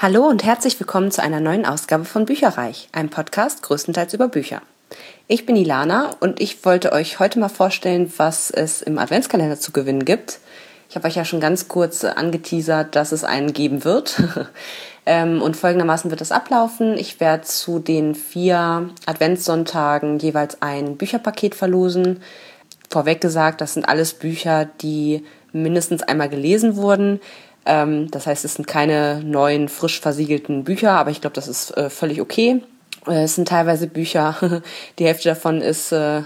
Hallo und herzlich willkommen zu einer neuen Ausgabe von Bücherreich, einem Podcast größtenteils über Bücher. Ich bin Ilana und ich wollte euch heute mal vorstellen, was es im Adventskalender zu gewinnen gibt. Ich habe euch ja schon ganz kurz angeteasert, dass es einen geben wird. Ähm, und folgendermaßen wird es ablaufen. Ich werde zu den vier Adventssonntagen jeweils ein Bücherpaket verlosen. Vorweg gesagt, das sind alles Bücher, die mindestens einmal gelesen wurden. Ähm, das heißt, es sind keine neuen, frisch versiegelten Bücher, aber ich glaube, das ist äh, völlig okay. Äh, es sind teilweise Bücher, die Hälfte davon ist äh,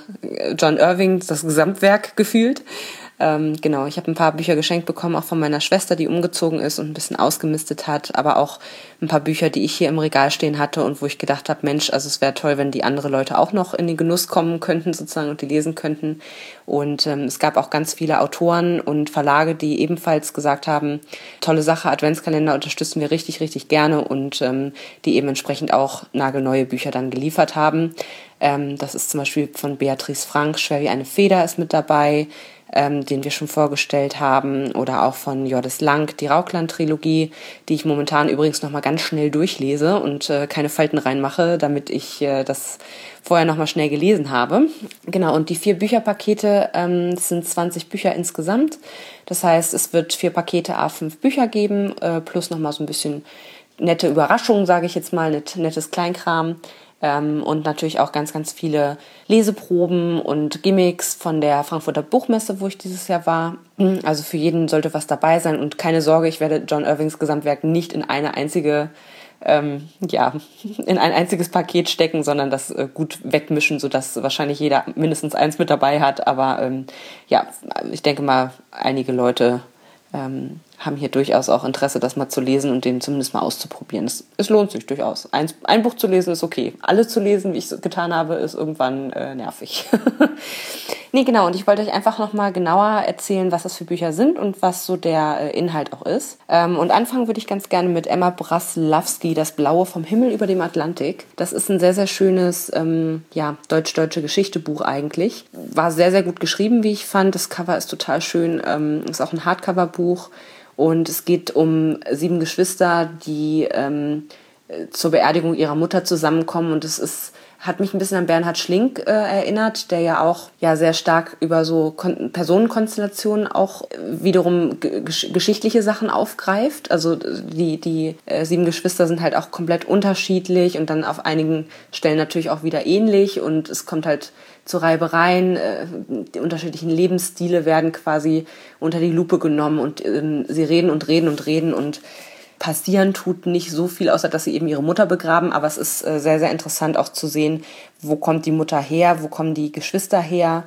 John Irving, das Gesamtwerk gefühlt. Ähm, genau, ich habe ein paar Bücher geschenkt bekommen, auch von meiner Schwester, die umgezogen ist und ein bisschen ausgemistet hat, aber auch ein paar Bücher, die ich hier im Regal stehen hatte und wo ich gedacht habe, Mensch, also es wäre toll, wenn die andere Leute auch noch in den Genuss kommen könnten sozusagen und die lesen könnten. Und ähm, es gab auch ganz viele Autoren und Verlage, die ebenfalls gesagt haben, tolle Sache, Adventskalender unterstützen wir richtig, richtig gerne und ähm, die eben entsprechend auch nagelneue Bücher dann geliefert haben. Ähm, das ist zum Beispiel von Beatrice Frank, Schwer wie eine Feder ist mit dabei ähm, den wir schon vorgestellt haben, oder auch von Jordis Lang, die Raukland-Trilogie, die ich momentan übrigens nochmal ganz schnell durchlese und äh, keine Falten reinmache, damit ich äh, das vorher nochmal schnell gelesen habe. Genau, und die vier Bücherpakete ähm, sind 20 Bücher insgesamt. Das heißt, es wird vier Pakete A5 Bücher geben, äh, plus nochmal so ein bisschen nette Überraschungen, sage ich jetzt mal, net, nettes Kleinkram. Ähm, und natürlich auch ganz, ganz viele Leseproben und Gimmicks von der Frankfurter Buchmesse, wo ich dieses Jahr war. Also für jeden sollte was dabei sein und keine Sorge, ich werde John Irvings Gesamtwerk nicht in eine einzige ähm, ja, in ein einziges Paket stecken, sondern das äh, gut wegmischen, sodass wahrscheinlich jeder mindestens eins mit dabei hat. Aber ähm, ja, ich denke mal, einige Leute ähm, haben hier durchaus auch Interesse, das mal zu lesen und den zumindest mal auszuprobieren. Es, es lohnt sich durchaus. Ein, ein, Buch zu lesen ist okay. Alle zu lesen, wie ich es getan habe, ist irgendwann äh, nervig. nee, genau. Und ich wollte euch einfach nochmal genauer erzählen, was das für Bücher sind und was so der äh, Inhalt auch ist. Ähm, und anfangen würde ich ganz gerne mit Emma Braslawski, Das Blaue vom Himmel über dem Atlantik. Das ist ein sehr, sehr schönes, ähm, ja, deutsch-deutsche Geschichtebuch eigentlich. War sehr, sehr gut geschrieben, wie ich fand. Das Cover ist total schön. Ähm, ist auch ein Hardcover-Buch. Und es geht um sieben Geschwister, die ähm, zur Beerdigung ihrer Mutter zusammenkommen. Und es ist, hat mich ein bisschen an Bernhard Schlink äh, erinnert, der ja auch ja sehr stark über so Kon Personenkonstellationen auch wiederum gesch geschichtliche Sachen aufgreift. Also die, die äh, sieben Geschwister sind halt auch komplett unterschiedlich und dann auf einigen Stellen natürlich auch wieder ähnlich. Und es kommt halt zu Reibereien. Äh, die unterschiedlichen Lebensstile werden quasi unter die Lupe genommen und ähm, sie reden und reden und reden und passieren tut nicht so viel, außer dass sie eben ihre Mutter begraben. Aber es ist äh, sehr, sehr interessant auch zu sehen, wo kommt die Mutter her, wo kommen die Geschwister her,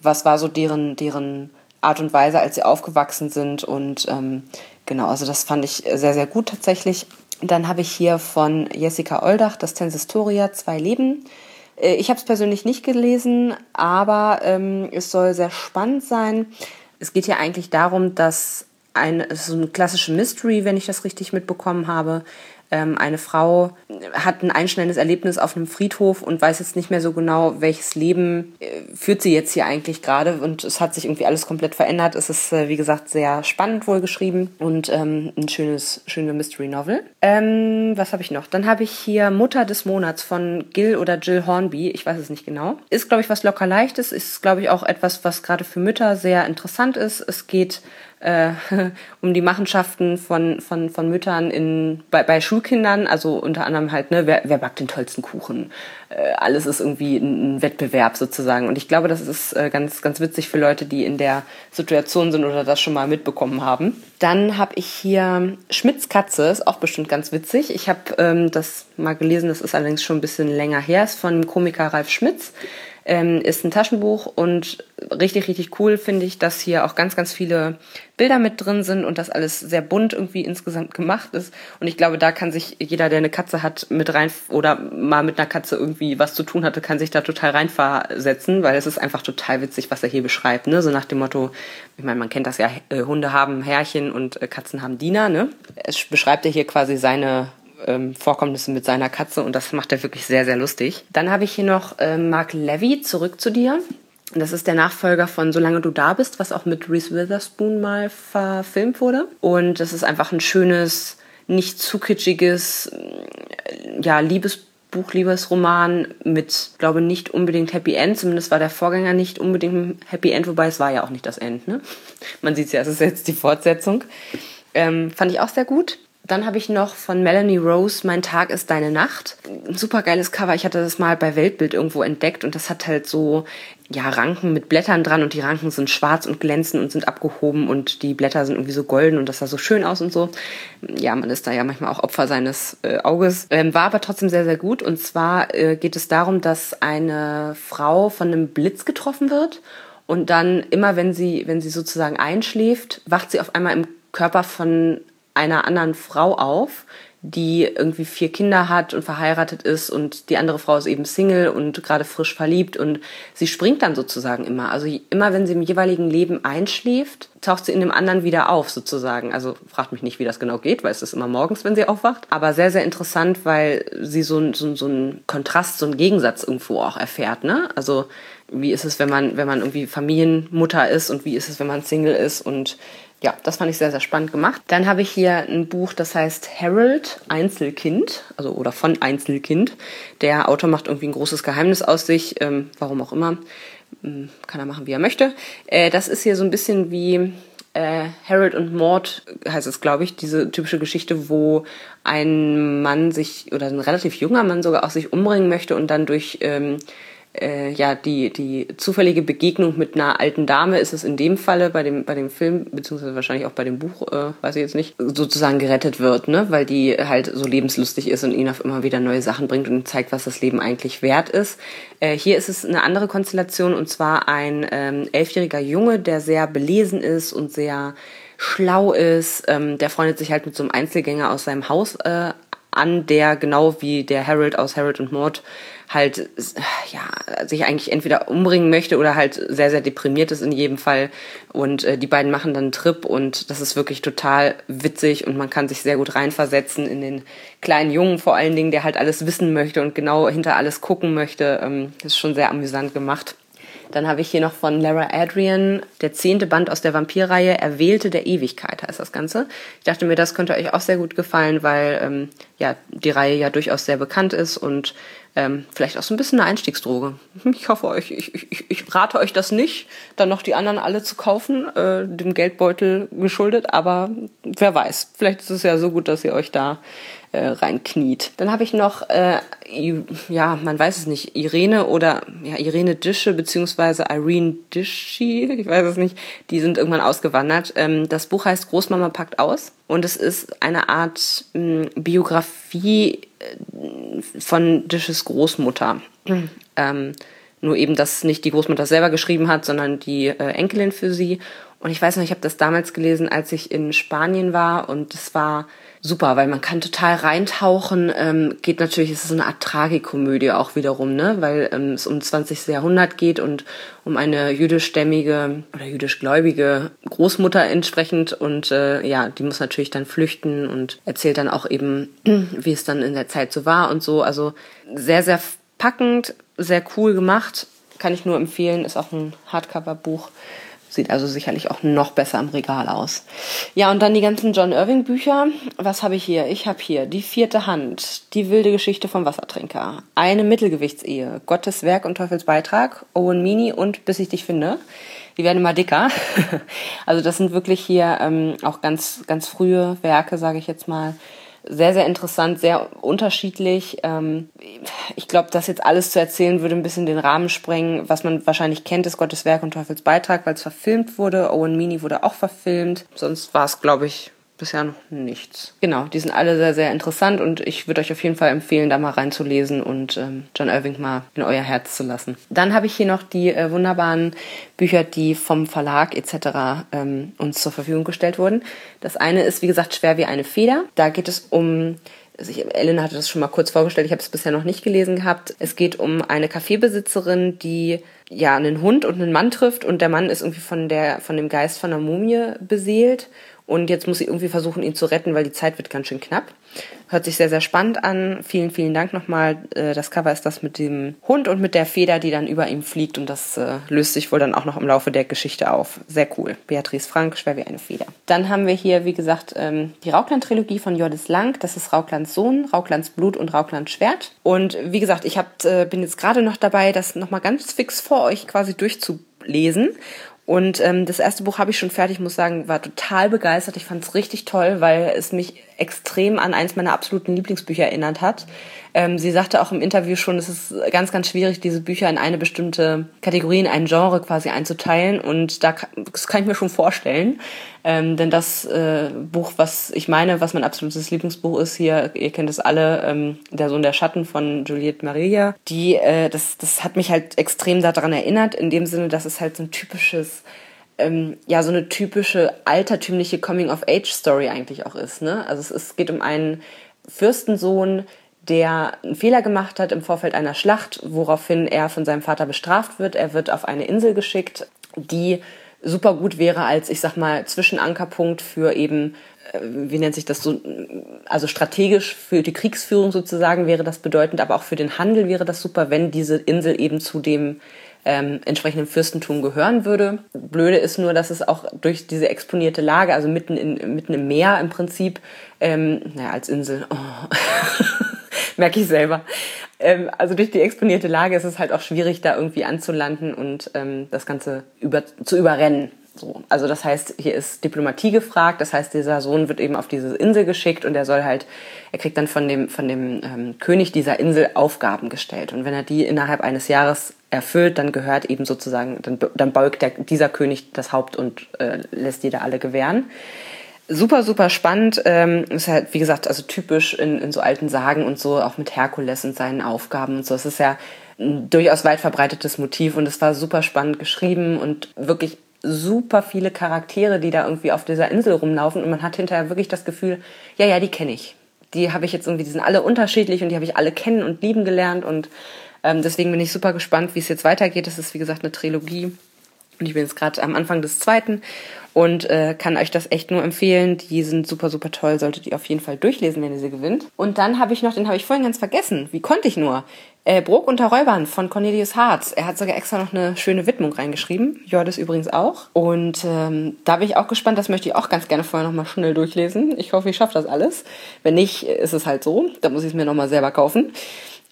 was war so deren, deren Art und Weise, als sie aufgewachsen sind. Und ähm, genau, also das fand ich sehr, sehr gut tatsächlich. Dann habe ich hier von Jessica Oldach das Tensistoria Zwei Leben ich habe es persönlich nicht gelesen, aber ähm, es soll sehr spannend sein. Es geht ja eigentlich darum, dass ein, so ein klassisches Mystery, wenn ich das richtig mitbekommen habe, ähm, eine Frau hat ein einschneidendes Erlebnis auf einem Friedhof und weiß jetzt nicht mehr so genau, welches Leben äh, führt sie jetzt hier eigentlich gerade. Und es hat sich irgendwie alles komplett verändert. Es ist, äh, wie gesagt, sehr spannend wohl geschrieben und ähm, ein schönes, schöne Mystery Novel. Ähm, was habe ich noch? Dann habe ich hier Mutter des Monats von Gil oder Jill Hornby. Ich weiß es nicht genau. Ist, glaube ich, was locker leichtes. Ist, glaube ich, auch etwas, was gerade für Mütter sehr interessant ist. Es geht äh, um die Machenschaften von, von, von Müttern in, bei, bei Schulkindern, also unter anderem halt, ne, wer, wer backt den tollsten Kuchen? Äh, alles ist irgendwie ein, ein Wettbewerb sozusagen. Und ich glaube, das ist äh, ganz, ganz witzig für Leute, die in der Situation sind oder das schon mal mitbekommen haben. Dann habe ich hier Schmitz Katze, ist auch bestimmt ganz witzig. Ich habe ähm, das mal gelesen, das ist allerdings schon ein bisschen länger her, ist von Komiker Ralf Schmitz. Ähm, ist ein Taschenbuch und richtig, richtig cool finde ich, dass hier auch ganz, ganz viele Bilder mit drin sind und das alles sehr bunt irgendwie insgesamt gemacht ist. Und ich glaube, da kann sich jeder, der eine Katze hat, mit rein oder mal mit einer Katze irgendwie was zu tun hatte, kann sich da total reinversetzen, weil es ist einfach total witzig, was er hier beschreibt. Ne? So nach dem Motto, ich meine, man kennt das ja, äh, Hunde haben Herrchen und äh, Katzen haben Diener. Ne? Es beschreibt er hier quasi seine ähm, Vorkommnisse mit seiner Katze und das macht er wirklich sehr, sehr lustig. Dann habe ich hier noch äh, Mark Levy, Zurück zu dir. Das ist der Nachfolger von Solange du da bist, was auch mit Reese Witherspoon mal verfilmt wurde. Und das ist einfach ein schönes, nicht zu kitschiges, ja, Liebesbuch, Liebesroman mit, glaube nicht unbedingt Happy End. Zumindest war der Vorgänger nicht unbedingt Happy End, wobei es war ja auch nicht das End. Ne? Man sieht ja, es ist jetzt die Fortsetzung. Ähm, fand ich auch sehr gut. Dann habe ich noch von Melanie Rose Mein Tag ist deine Nacht. Ein super geiles Cover. Ich hatte das mal bei Weltbild irgendwo entdeckt und das hat halt so ja Ranken mit Blättern dran und die Ranken sind schwarz und glänzen und sind abgehoben und die Blätter sind irgendwie so golden und das sah so schön aus und so. Ja, man ist da ja manchmal auch Opfer seines äh, Auges. Ähm, war aber trotzdem sehr, sehr gut und zwar äh, geht es darum, dass eine Frau von einem Blitz getroffen wird und dann immer, wenn sie, wenn sie sozusagen einschläft, wacht sie auf einmal im Körper von einer anderen Frau auf, die irgendwie vier Kinder hat und verheiratet ist und die andere Frau ist eben Single und gerade frisch verliebt und sie springt dann sozusagen immer. Also immer wenn sie im jeweiligen Leben einschläft, taucht sie in dem anderen wieder auf sozusagen. Also fragt mich nicht, wie das genau geht, weil es ist immer morgens, wenn sie aufwacht. Aber sehr, sehr interessant, weil sie so, so, so einen Kontrast, so einen Gegensatz irgendwo auch erfährt. Ne? Also wie ist es, wenn man, wenn man irgendwie Familienmutter ist und wie ist es, wenn man Single ist und ja, das fand ich sehr, sehr spannend gemacht. Dann habe ich hier ein Buch, das heißt Harold Einzelkind, also oder von Einzelkind. Der Autor macht irgendwie ein großes Geheimnis aus sich, ähm, warum auch immer. Ähm, kann er machen, wie er möchte. Äh, das ist hier so ein bisschen wie äh, Harold und Maud, heißt es, glaube ich, diese typische Geschichte, wo ein Mann sich, oder ein relativ junger Mann sogar auch sich umbringen möchte und dann durch ähm, äh, ja, die, die zufällige Begegnung mit einer alten Dame ist es in dem Falle bei dem, bei dem Film, beziehungsweise wahrscheinlich auch bei dem Buch, äh, weiß ich jetzt nicht, sozusagen gerettet wird, ne? weil die halt so lebenslustig ist und ihn auf immer wieder neue Sachen bringt und zeigt, was das Leben eigentlich wert ist. Äh, hier ist es eine andere Konstellation und zwar ein ähm, elfjähriger Junge, der sehr belesen ist und sehr schlau ist. Ähm, der freundet sich halt mit so einem Einzelgänger aus seinem Haus äh, an, der genau wie der Harold aus Harold und Maud halt ja sich eigentlich entweder umbringen möchte oder halt sehr sehr deprimiert ist in jedem Fall und äh, die beiden machen dann einen Trip und das ist wirklich total witzig und man kann sich sehr gut reinversetzen in den kleinen Jungen vor allen Dingen, der halt alles wissen möchte und genau hinter alles gucken möchte. Ähm, ist schon sehr amüsant gemacht. Dann habe ich hier noch von Lara Adrian, der zehnte Band aus der Vampirreihe, Erwählte der Ewigkeit heißt das Ganze. Ich dachte mir, das könnte euch auch sehr gut gefallen, weil ähm, ja die Reihe ja durchaus sehr bekannt ist und ähm, vielleicht auch so ein bisschen eine Einstiegsdroge. Ich hoffe euch, ich, ich, ich rate euch das nicht, dann noch die anderen alle zu kaufen, äh, dem Geldbeutel geschuldet, aber wer weiß, vielleicht ist es ja so gut, dass ihr euch da äh, reinkniet. Dann habe ich noch, äh, ja, man weiß es nicht, Irene oder ja, Irene Dische beziehungsweise Irene Dischi, ich weiß es nicht, die sind irgendwann ausgewandert. Ähm, das Buch heißt Großmama packt aus und es ist eine Art mh, Biografie äh, von Dishes Großmutter. Mhm. Ähm, nur eben, dass nicht die Großmutter selber geschrieben hat, sondern die äh, Enkelin für sie. Und ich weiß noch, ich habe das damals gelesen, als ich in Spanien war und es war super, weil man kann total reintauchen. Ähm, geht natürlich, es ist eine Art Tragikomödie auch wiederum, ne? weil ähm, es um 20. Jahrhundert geht und um eine jüdischstämmige oder jüdischgläubige Großmutter entsprechend und äh, ja, die muss natürlich dann flüchten und erzählt dann auch eben, wie es dann in der Zeit so war und so. Also sehr, sehr packend, sehr cool gemacht. Kann ich nur empfehlen, ist auch ein Hardcover-Buch. Sieht also sicherlich auch noch besser im Regal aus. Ja, und dann die ganzen John Irving Bücher. Was habe ich hier? Ich habe hier Die vierte Hand, Die wilde Geschichte vom Wassertrinker, Eine Mittelgewichtsehe, Gottes Werk und Teufels Beitrag, Owen Mini und Bis ich dich finde. Die werden immer dicker. also das sind wirklich hier ähm, auch ganz, ganz frühe Werke, sage ich jetzt mal sehr, sehr interessant, sehr unterschiedlich. Ähm, ich glaube, das jetzt alles zu erzählen, würde ein bisschen den Rahmen sprengen. Was man wahrscheinlich kennt, ist Gottes Werk und Teufels Beitrag, weil es verfilmt wurde. Owen Meany wurde auch verfilmt. Sonst war es, glaube ich, bisher noch nichts. Genau, die sind alle sehr, sehr interessant und ich würde euch auf jeden Fall empfehlen, da mal reinzulesen und ähm, John Irving mal in euer Herz zu lassen. Dann habe ich hier noch die äh, wunderbaren Bücher, die vom Verlag etc. Ähm, uns zur Verfügung gestellt wurden. Das eine ist, wie gesagt, Schwer wie eine Feder. Da geht es um also ich, Ellen hatte das schon mal kurz vorgestellt, ich habe es bisher noch nicht gelesen gehabt. Es geht um eine Kaffeebesitzerin, die ja einen Hund und einen Mann trifft und der Mann ist irgendwie von der von dem Geist von einer Mumie beseelt und jetzt muss sie irgendwie versuchen, ihn zu retten, weil die Zeit wird ganz schön knapp. Hört sich sehr, sehr spannend an. Vielen, vielen Dank nochmal. Äh, das Cover ist das mit dem Hund und mit der Feder, die dann über ihm fliegt und das äh, löst sich wohl dann auch noch im Laufe der Geschichte auf. Sehr cool. Beatrice Frank, schwer wie eine Feder. Dann haben wir hier, wie gesagt, ähm, die Raukland-Trilogie von Jordis Lang. Das ist Rauklands Sohn, Rauklands Blut und Rauklands Schwert. Und wie gesagt, ich hab, äh, bin jetzt gerade noch dabei, das nochmal ganz fix vor euch quasi durchzulesen und ähm, das erste Buch habe ich schon fertig, muss sagen, war total begeistert. Ich fand es richtig toll, weil es mich extrem an eins meiner absoluten Lieblingsbücher erinnert hat. Ähm, sie sagte auch im Interview schon, es ist ganz, ganz schwierig, diese Bücher in eine bestimmte Kategorie, in ein Genre quasi einzuteilen. Und da, das kann ich mir schon vorstellen. Ähm, denn das äh, Buch, was ich meine, was mein absolutes Lieblingsbuch ist, hier, ihr kennt es alle, ähm, Der Sohn der Schatten von Juliette Maria, die, äh, das, das hat mich halt extrem daran erinnert, in dem Sinne, dass es halt so ein typisches ähm, ja so eine typische altertümliche Coming-of-Age-Story eigentlich auch ist. Ne? Also es, es geht um einen Fürstensohn, der einen Fehler gemacht hat im Vorfeld einer Schlacht, woraufhin er von seinem Vater bestraft wird. Er wird auf eine Insel geschickt, die super gut wäre als, ich sag mal, Zwischenankerpunkt für eben, äh, wie nennt sich das so, also strategisch für die Kriegsführung sozusagen wäre das bedeutend, aber auch für den Handel wäre das super, wenn diese Insel eben zu dem ähm, entsprechenden Fürstentum gehören würde. Blöde ist nur, dass es auch durch diese exponierte Lage, also mitten, in, mitten im Meer im Prinzip, ähm, naja, als Insel, oh. merke ich selber. Ähm, also durch die exponierte Lage ist es halt auch schwierig, da irgendwie anzulanden und ähm, das Ganze über, zu überrennen. So. Also das heißt, hier ist Diplomatie gefragt. Das heißt, dieser Sohn wird eben auf diese Insel geschickt und er soll halt, er kriegt dann von dem von dem ähm, König dieser Insel Aufgaben gestellt. Und wenn er die innerhalb eines Jahres erfüllt, dann gehört eben sozusagen, dann, dann beugt der, dieser König das Haupt und äh, lässt da alle gewähren. Super, super spannend. Ähm, ist halt, wie gesagt, also typisch in, in so alten Sagen und so, auch mit Herkules und seinen Aufgaben und so. Es ist ja ein durchaus weit verbreitetes Motiv und es war super spannend geschrieben und wirklich super viele Charaktere, die da irgendwie auf dieser Insel rumlaufen und man hat hinterher wirklich das Gefühl, ja, ja, die kenne ich. Die habe ich jetzt irgendwie, die sind alle unterschiedlich und die habe ich alle kennen und lieben gelernt und ähm, deswegen bin ich super gespannt, wie es jetzt weitergeht. Es ist, wie gesagt, eine Trilogie. Und ich bin jetzt gerade am Anfang des zweiten und äh, kann euch das echt nur empfehlen. Die sind super, super toll. Solltet ihr auf jeden Fall durchlesen, wenn ihr sie gewinnt. Und dann habe ich noch, den habe ich vorhin ganz vergessen. Wie konnte ich nur? Äh, Bruck unter Räubern von Cornelius Harz. Er hat sogar extra noch eine schöne Widmung reingeschrieben. Jordis übrigens auch. Und ähm, da bin ich auch gespannt. Das möchte ich auch ganz gerne vorher nochmal schnell durchlesen. Ich hoffe, ich schaffe das alles. Wenn nicht, ist es halt so. Da muss ich es mir nochmal selber kaufen.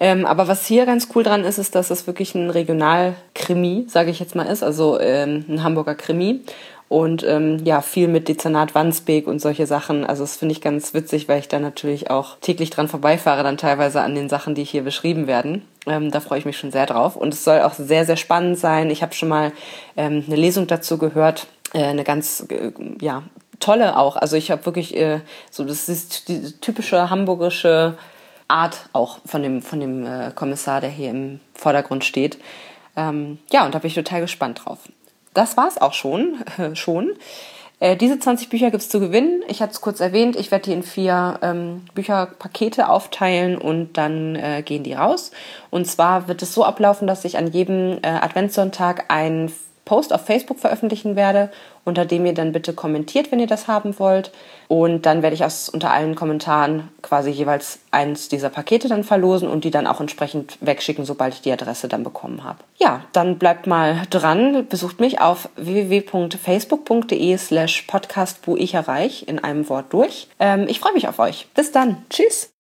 Ähm, aber was hier ganz cool dran ist, ist, dass es wirklich ein Regionalkrimi, sage ich jetzt mal, ist, also ähm, ein Hamburger Krimi. Und ähm, ja, viel mit Dezernat Wandsbek und solche Sachen. Also das finde ich ganz witzig, weil ich da natürlich auch täglich dran vorbeifahre, dann teilweise an den Sachen, die hier beschrieben werden. Ähm, da freue ich mich schon sehr drauf. Und es soll auch sehr, sehr spannend sein. Ich habe schon mal ähm, eine Lesung dazu gehört, äh, eine ganz, äh, ja, tolle auch. Also ich habe wirklich äh, so, das ist die typische hamburgische Art auch von dem, von dem äh, Kommissar, der hier im Vordergrund steht. Ähm, ja, und da bin ich total gespannt drauf. Das war's auch schon. Äh, schon. Äh, diese 20 Bücher gibt's zu gewinnen. Ich hatte es kurz erwähnt, ich werde die in vier ähm, Bücherpakete aufteilen und dann äh, gehen die raus. Und zwar wird es so ablaufen, dass ich an jedem äh, Adventssonntag ein Post auf Facebook veröffentlichen werde, unter dem ihr dann bitte kommentiert, wenn ihr das haben wollt. Und dann werde ich aus unter allen Kommentaren quasi jeweils eins dieser Pakete dann verlosen und die dann auch entsprechend wegschicken, sobald ich die Adresse dann bekommen habe. Ja, dann bleibt mal dran, besucht mich auf www.facebook.de slash podcast, wo ich erreich, in einem Wort durch. Ähm, ich freue mich auf euch. Bis dann. Tschüss.